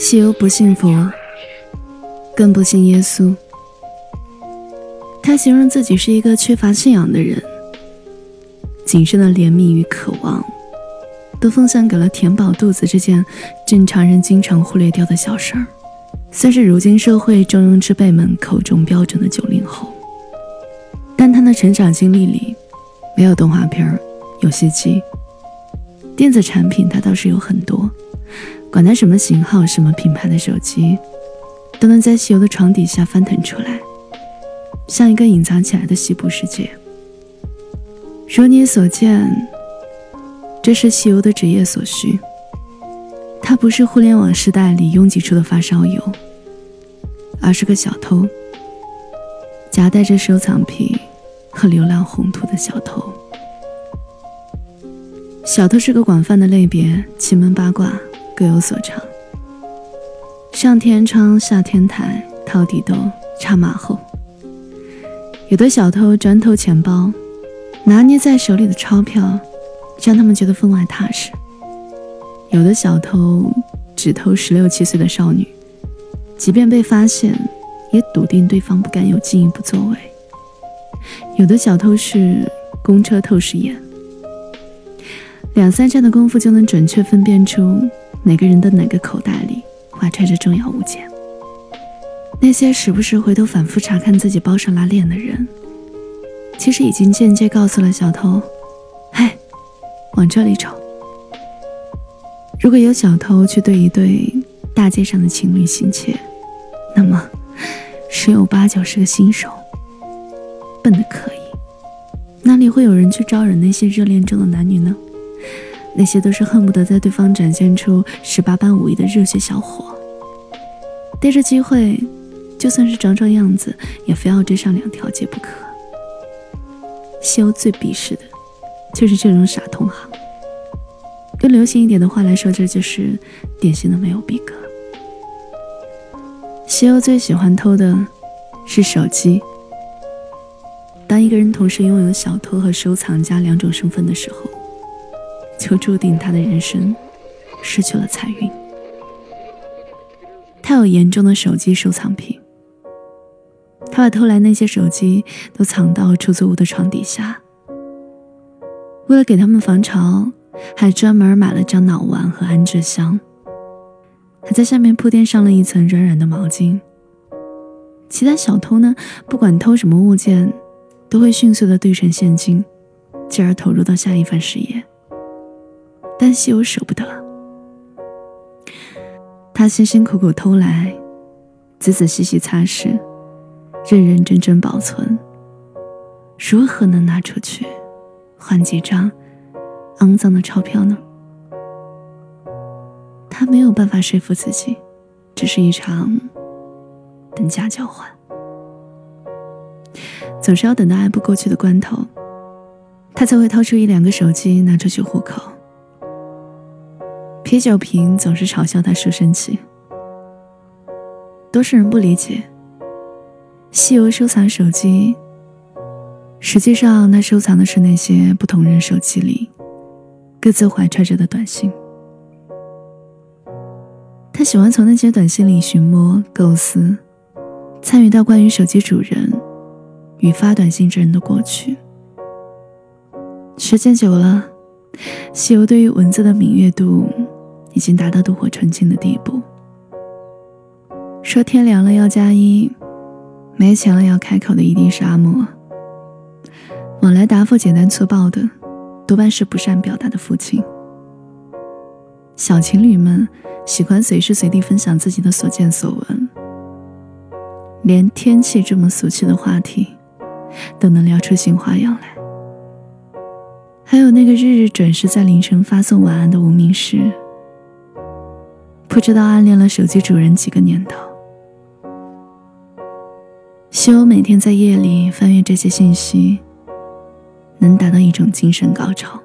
西游不信佛，更不信耶稣。他形容自己是一个缺乏信仰的人，仅剩的怜悯与渴望，都奉献给了填饱肚子这件正常人经常忽略掉的小事儿，算是如今社会中庸之辈们口中标准的九零后。但他的成长经历里，没有动画片、游戏机、电子产品，他倒是有很多。管它什么型号、什么品牌的手机，都能在西游的床底下翻腾出来，像一个隐藏起来的西部世界。如你所见，这是西游的职业所需。他不是互联网时代里拥挤出的发烧友，而是个小偷，夹带着收藏品。和流浪宏图的小偷，小偷是个广泛的类别，奇门八卦各有所长。上天窗，下天台，掏地兜，插马后。有的小偷专偷钱包，拿捏在手里的钞票，让他们觉得分外踏实。有的小偷只偷十六七岁的少女，即便被发现，也笃定对方不敢有进一步作为。有的小偷是公车透视眼，两三下的功夫就能准确分辨出哪个人的哪个口袋里怀揣着重要物件。那些时不时回头反复查看自己包上拉链的人，其实已经间接告诉了小偷：“嘿，往这里瞅。”如果有小偷去对一对大街上的情侣行窃，那么十有八九是个新手。笨的可以，哪里会有人去招惹那些热恋中的男女呢？那些都是恨不得在对方展现出十八般武艺的热血小伙，逮着机会，就算是长长样子，也非要追上两条街不可。西欧最鄙视的，就是这种傻同行。用流行一点的话来说，这就是典型的没有逼格。西欧最喜欢偷的，是手机。当一个人同时拥有小偷和收藏家两种身份的时候，就注定他的人生失去了财运。他有严重的手机收藏癖，他把偷来那些手机都藏到出租屋的床底下，为了给他们防潮，还专门买了张脑丸和安置箱，还在下面铺垫上了一层软软的毛巾。其他小偷呢，不管偷什么物件。都会迅速的兑成现金，继而投入到下一番事业。但西游舍不得，他辛辛苦苦偷来，仔仔细细擦拭，认认真真保存，如何能拿出去换几张肮脏的钞票呢？他没有办法说服自己，这是一场等价交换。总是要等到挨不过去的关头，他才会掏出一两个手机拿出去糊口。啤酒瓶总是嘲笑他书生气。多数人不理解，西游收藏手机，实际上他收藏的是那些不同人手机里各自怀揣着的短信。他喜欢从那些短信里寻摸、构思，参与到关于手机主人。与发短信之人的过去，时间久了，西游对于文字的敏锐度已经达到炉火纯青的地步。说天凉了要加衣，没钱了要开口的一定是阿莫。往来答复简单粗暴的，多半是不善表达的父亲。小情侣们喜欢随时随地分享自己的所见所闻，连天气这么俗气的话题。都能聊出新花样来。还有那个日日准时在凌晨发送晚安的无名氏，不知道暗恋了手机主人几个年头。希望每天在夜里翻阅这些信息，能达到一种精神高潮，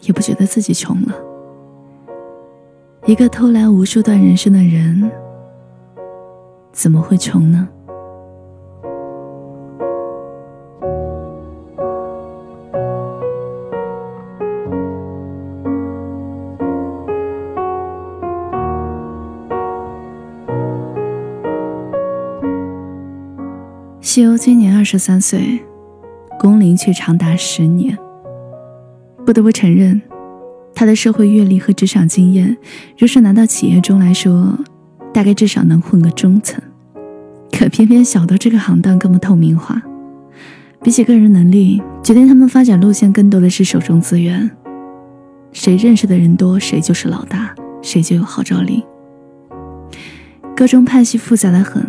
也不觉得自己穷了。一个偷来无数段人生的人，怎么会穷呢？西欧今年二十三岁，工龄却长达十年。不得不承认，他的社会阅历和职场经验，若是拿到企业中来说，大概至少能混个中层。可偏偏小豆这个行当更不透明化，比起个人能力，决定他们发展路线更多的是手中资源。谁认识的人多，谁就是老大，谁就有号召力。各种派系复杂的很，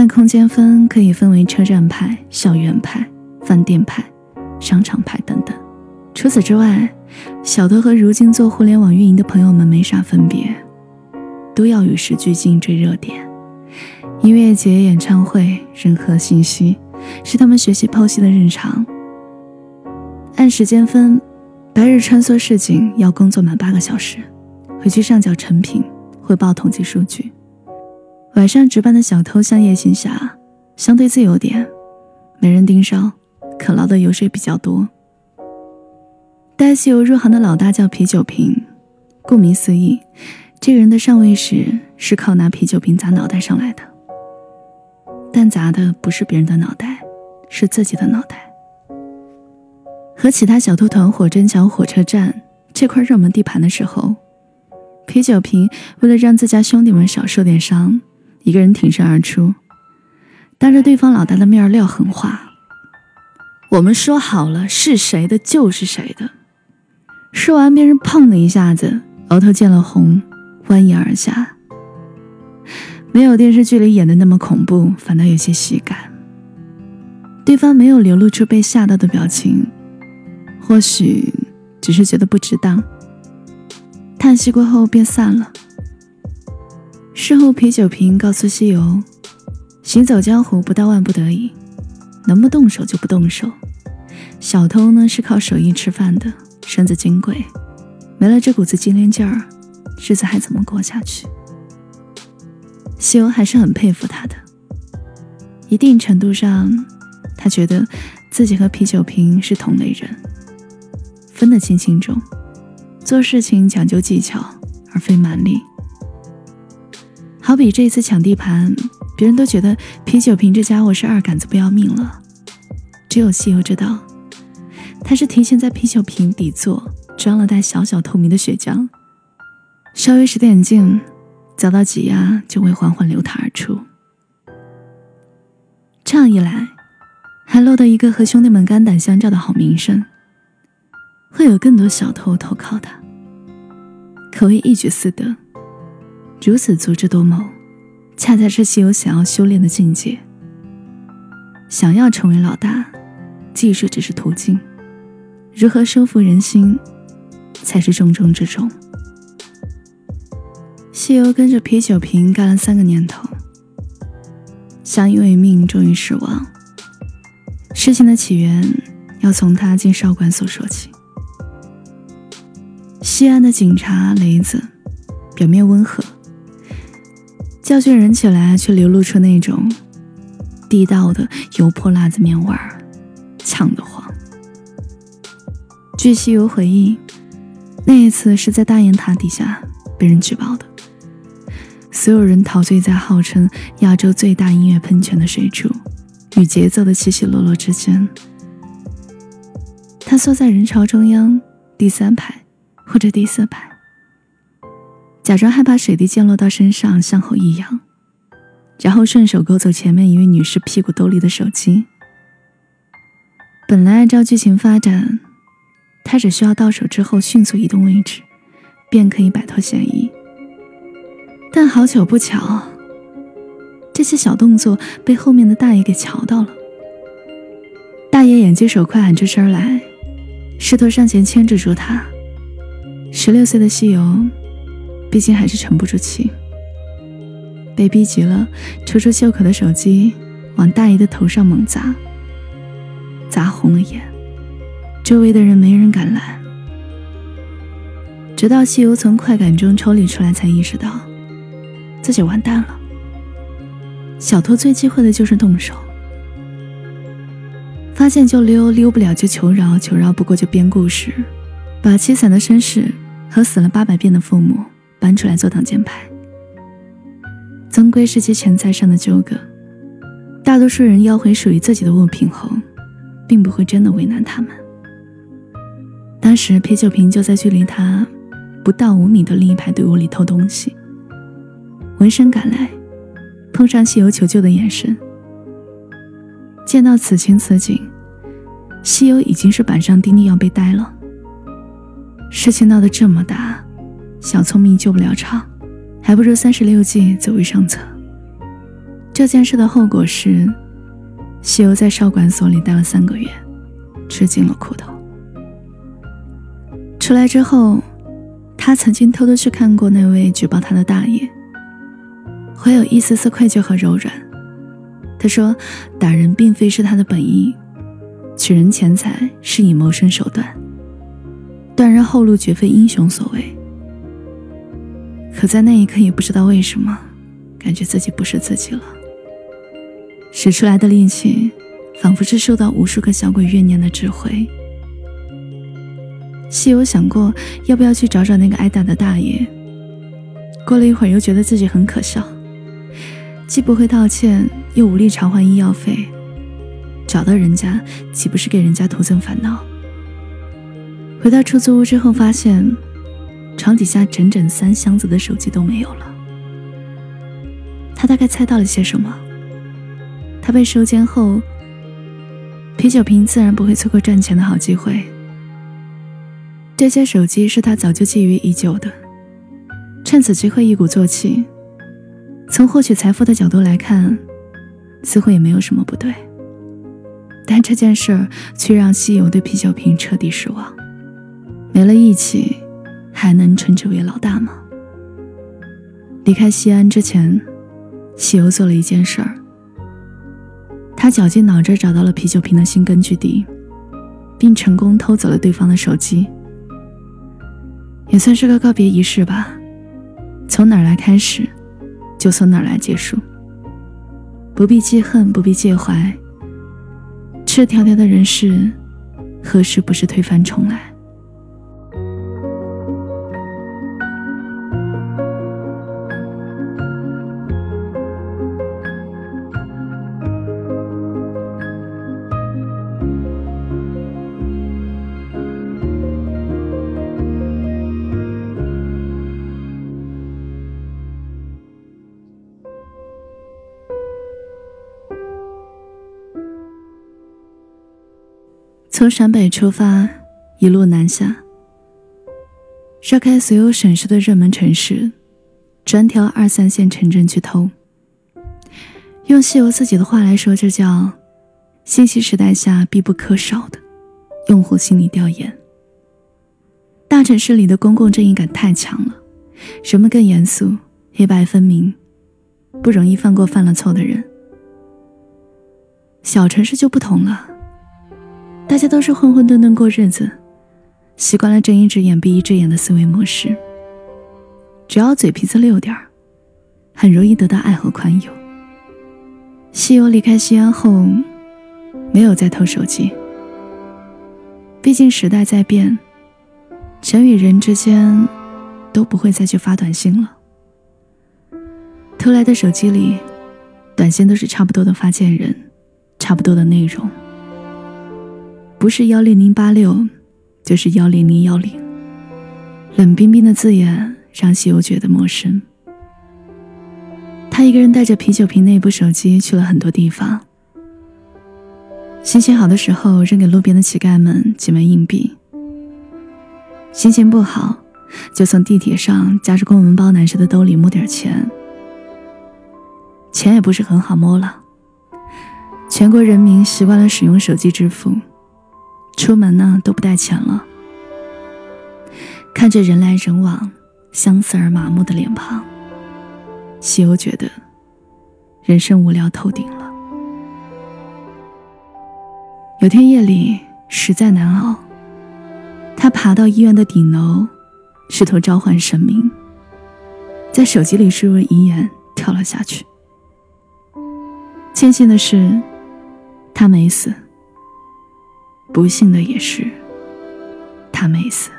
按空间分，可以分为车站派、校园派、饭店派、商场派等等。除此之外，小偷和如今做互联网运营的朋友们没啥分别，都要与时俱进追热点。音乐节、演唱会、任何信息，是他们学习剖析的日常。按时间分，白日穿梭市井要工作满八个小时，回去上缴成品，汇报统计数据。晚上值班的小偷像夜行侠，相对自由点，没人盯梢，可捞的油水比较多。带西游入行的老大叫啤酒瓶，顾名思义，这个人的上位时是靠拿啤酒瓶砸脑袋上来的。但砸的不是别人的脑袋，是自己的脑袋。和其他小偷团伙争抢火车站这块热门地盘的时候，啤酒瓶为了让自家兄弟们少受点伤，一个人挺身而出，当着对方老大的面撂狠话：“我们说好了，是谁的就是谁的。”说完，别人砰的一下子，额头见了红，蜿蜒而下。没有电视剧里演的那么恐怖，反倒有些喜感。对方没有流露出被吓到的表情，或许只是觉得不值当。叹息过后便散了。事后，啤酒瓶告诉西游：“行走江湖不到万不得已，能不动手就不动手。小偷呢是靠手艺吃饭的。”身子金贵，没了这股子金莲劲儿，日子还怎么过下去？西游还是很佩服他的。一定程度上，他觉得自己和啤酒瓶是同类人，分得清轻重，做事情讲究技巧而非蛮力。好比这次抢地盘，别人都觉得啤酒瓶这家伙是二杆子不要命了，只有西游知道。他是提前在啤酒瓶底座装了袋小小透明的血浆，稍微使点劲，遭到挤压就会缓缓流淌而出。这样一来，还落得一个和兄弟们肝胆相照的好名声，会有更多小偷投靠他，可谓一举四得。如此足智多谋，恰恰是西游想要修炼的境界。想要成为老大，技术只是途径。如何收服人心，才是重中之重。西游跟着啤酒瓶干了三个年头，相依为命，终于失望。事情的起源要从他进少管所说起。西安的警察雷子，表面温和，教训人起来却流露出那种地道的油泼辣子面味儿，呛得慌。据西游回忆，那一次是在大雁塔底下被人举报的，所有人陶醉在号称亚洲最大音乐喷泉的水柱与节奏的起起落落之间。他缩在人潮中央第三排或者第四排，假装害怕水滴溅落到身上，向后一仰，然后顺手勾走前面一位女士屁股兜里的手机。本来按照剧情发展。他只需要到手之后迅速移动位置，便可以摆脱嫌疑。但好巧不巧，这些小动作被后面的大爷给瞧到了。大爷眼疾手快，喊出声来，试图上前牵制住他。十六岁的西游，毕竟还是沉不住气，被逼急了，抽出袖口的手机往大爷的头上猛砸，砸红了眼。周围的人没人敢拦，直到西游从快感中抽离出来，才意识到自己完蛋了。小偷最忌讳的就是动手，发现就溜，溜不了就求饶，求饶不过就编故事，把凄惨的身世和死了八百遍的父母搬出来做挡箭牌。终归是些钱财上的纠葛，大多数人要回属于自己的物品后，并不会真的为难他们。当时啤酒瓶就在距离他不到五米的另一排队伍里偷东西，闻声赶来，碰上西游求救的眼神。见到此情此景，西游已经是板上钉钉要被逮了。事情闹得这么大，小聪明救不了场，还不如三十六计走为上策。这件事的后果是，西游在少管所里待了三个月，吃尽了苦头。出来之后，他曾经偷偷去看过那位举报他的大爷，怀有一丝丝愧疚和柔软。他说：“打人并非是他的本意，取人钱财是以谋生手段。”断人后路绝非英雄所为，可在那一刻也不知道为什么，感觉自己不是自己了。使出来的力气，仿佛是受到无数个小鬼怨念的指挥。西游想过要不要去找找那个挨打的大爷，过了一会儿又觉得自己很可笑，既不会道歉，又无力偿还医药费，找到人家岂不是给人家徒增烦恼？回到出租屋之后，发现床底下整整三箱子的手机都没有了。他大概猜到了些什么。他被收监后，啤酒瓶自然不会错过赚钱的好机会。这些手机是他早就觊觎已久的，趁此机会一鼓作气。从获取财富的角度来看，似乎也没有什么不对。但这件事儿却让西游对啤酒瓶彻底失望。没了义气，还能称之为老大吗？离开西安之前，西游做了一件事儿。他绞尽脑汁找到了啤酒瓶的新根据地，并成功偷走了对方的手机，也算是个告别仪式吧。从哪儿来开始，就从哪儿来结束。不必记恨，不必介怀。赤条条的人世，何时不是推翻重来？从陕北出发，一路南下，绕开所有省市的热门城市，专挑二三线城镇去偷。用西游自己的话来说，这叫信息时代下必不可少的用户心理调研。大城市里的公共正义感太强了，人们更严肃，黑白分明，不容易放过犯了错的人。小城市就不同了。大家都是混混沌沌过日子，习惯了睁一只眼闭一只眼的思维模式。只要嘴皮子溜点儿，很容易得到爱和宽宥。西游离开西安后，没有再偷手机。毕竟时代在变，人与人之间都不会再去发短信了。偷来的手机里，短信都是差不多的发件人，差不多的内容。不是幺零零八六，就是幺零零幺零。冷冰冰的字眼让西游觉得陌生。他一个人带着啤酒瓶那部手机去了很多地方。心情好的时候扔给路边的乞丐们几枚硬币。心情不好，就从地铁上夹着公文包男士的兜里摸点钱。钱也不是很好摸了。全国人民习惯了使用手机支付。出门呢都不带钱了，看着人来人往、相似而麻木的脸庞，西游觉得人生无聊透顶了。有天夜里实在难熬，他爬到医院的顶楼，试图召唤神明，在手机里输入遗言，跳了下去。庆幸的是，他没死。不幸的也是，他没死。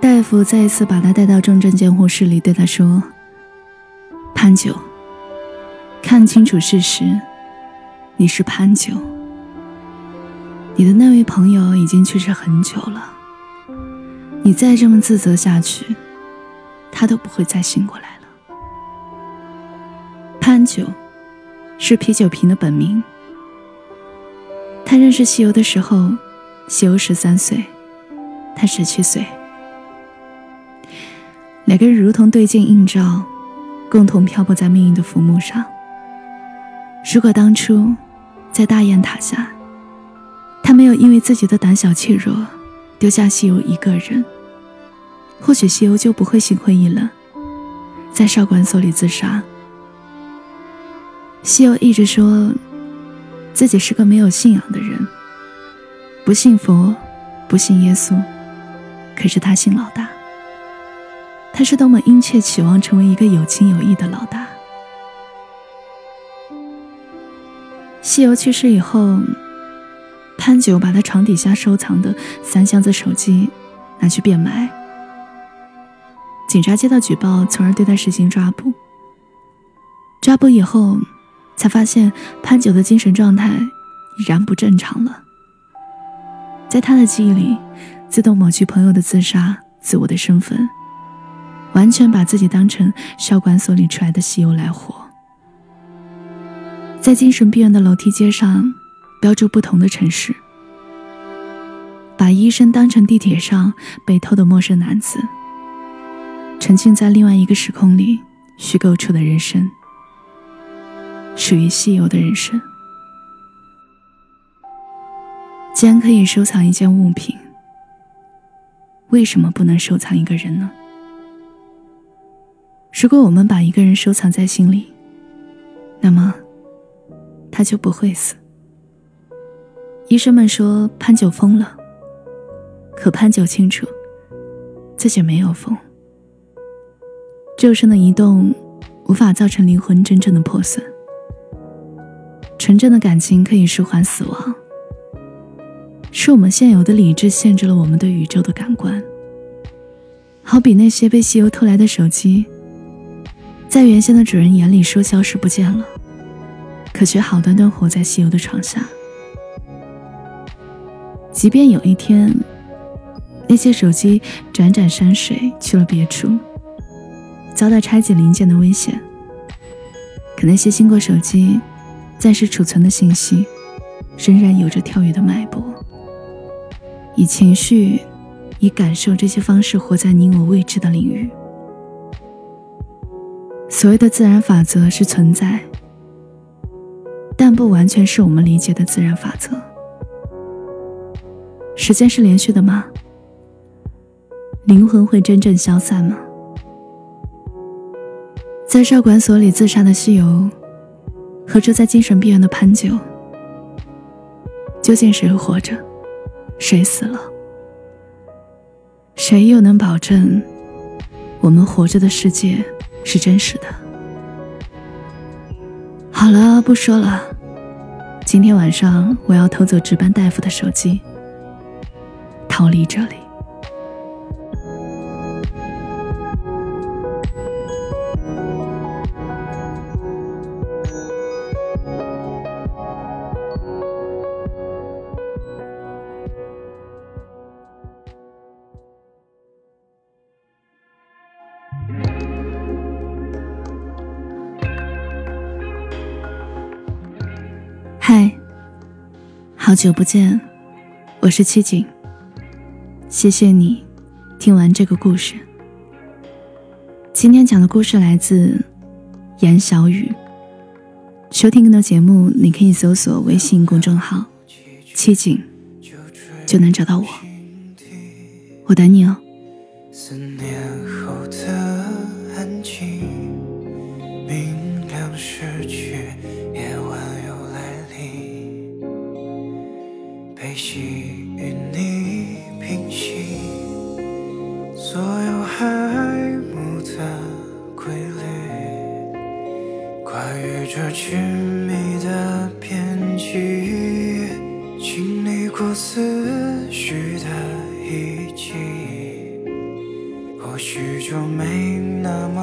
大夫再一次把他带到重症监护室里，对他说：“潘九，看清楚事实，你是潘九。你的那位朋友已经去世很久了。你再这么自责下去，他都不会再醒过来了。潘九是啤酒瓶的本名。他认识西游的时候，西游十三岁，他十七岁。两个人如同对镜映照，共同漂泊在命运的浮木上。如果当初在大雁塔下，他没有因为自己的胆小怯弱丢下西游一个人，或许西游就不会心灰意冷，在少管所里自杀。西游一直说自己是个没有信仰的人，不信佛，不信耶稣，可是他信老大。他是多么殷切期望成为一个有情有义的老大。西游去世以后，潘九把他床底下收藏的三箱子手机拿去变卖。警察接到举报，从而对他实行抓捕。抓捕以后，才发现潘九的精神状态已然不正常了。在他的记忆里，自动抹去朋友的自杀、自我的身份。完全把自己当成少管所里出来的西游来活，在精神病院的楼梯街上标注不同的城市，把医生当成地铁上被偷的陌生男子，沉浸在另外一个时空里虚构出的人生，属于西游的人生。既然可以收藏一件物品，为什么不能收藏一个人呢？如果我们把一个人收藏在心里，那么他就不会死。医生们说潘九疯了，可潘九清楚自己没有疯。肉身的移动无法造成灵魂真正的破损，纯正的感情可以舒缓死亡。是我们现有的理智限制了我们对宇宙的感官，好比那些被西游偷来的手机。在原先的主人眼里，说消失不见了，可却好端端活在西游的床下。即便有一天，那些手机辗转山水去了别处，遭到拆解零件的危险，可那些经过手机暂时储存的信息，仍然有着跳跃的脉搏，以情绪、以感受这些方式活在你我未知的领域。所谓的自然法则是存在，但不完全是我们理解的自然法则。时间是连续的吗？灵魂会真正消散吗？在少管所里自杀的西游，和住在精神病院的潘九，究竟谁活着，谁死了？谁又能保证我们活着的世界？是真实的。好了，不说了。今天晚上我要偷走值班大夫的手机，逃离这里。好久不见，我是七景。谢谢你听完这个故事。今天讲的故事来自严小雨。收听更多节目，你可以搜索微信公众号“七景”，就能找到我。我等你哦。喜与你平息，所有海母的规律，跨越这亲密的边际，经历过思绪的遗迹，或许就没那么